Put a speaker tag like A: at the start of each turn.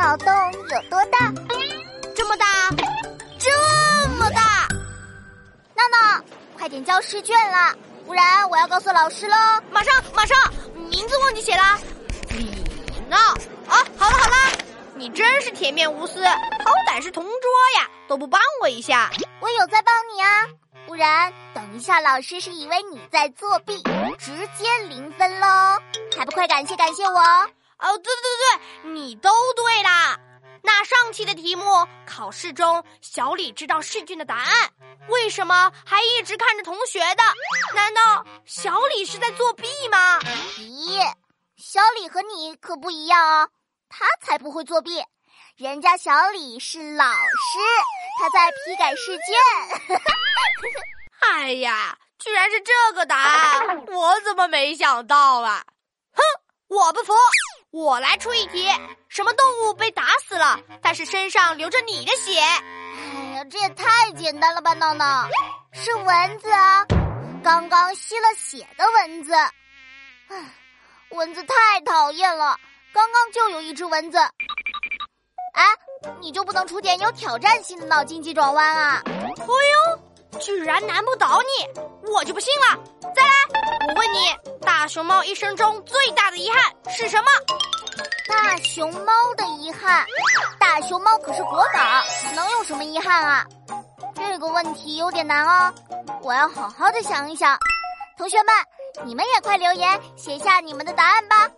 A: 脑洞有多大？
B: 这么大，这么大！
A: 闹闹，快点交试卷了，不然我要告诉老师喽！
B: 马上，马上！名字忘记写了，李闹啊！好了好了，你真是铁面无私，好歹是同桌呀，都不帮我一下。
A: 我有在帮你啊，不然等一下老师是以为你在作弊，直接零分喽！还不快感谢感谢我！
B: 哦，对对对，你都。期的题目，考试中小李知道试卷的答案，为什么还一直看着同学的？难道小李是在作弊吗？
A: 咦，小李和你可不一样哦，他才不会作弊，人家小李是老师，他在批改试卷。
B: 哎呀，居然是这个答案，我怎么没想到啊？哼，我不服。我来出一题：什么动物被打死了，但是身上流着你的血？
A: 哎呀，这也太简单了吧！闹闹，是蚊子啊，刚刚吸了血的蚊子。唉，蚊子太讨厌了，刚刚就有一只蚊子。哎，你就不能出点有挑战性的脑筋急转弯啊？
B: 哎呦，居然难不倒你，我就不信了！再来，我问你，大熊猫一生中最大的遗憾是什么？
A: 大熊猫的遗憾，熊猫可是国宝，能有什么遗憾啊？这个问题有点难哦，我要好好的想一想。同学们，你们也快留言写下你们的答案吧。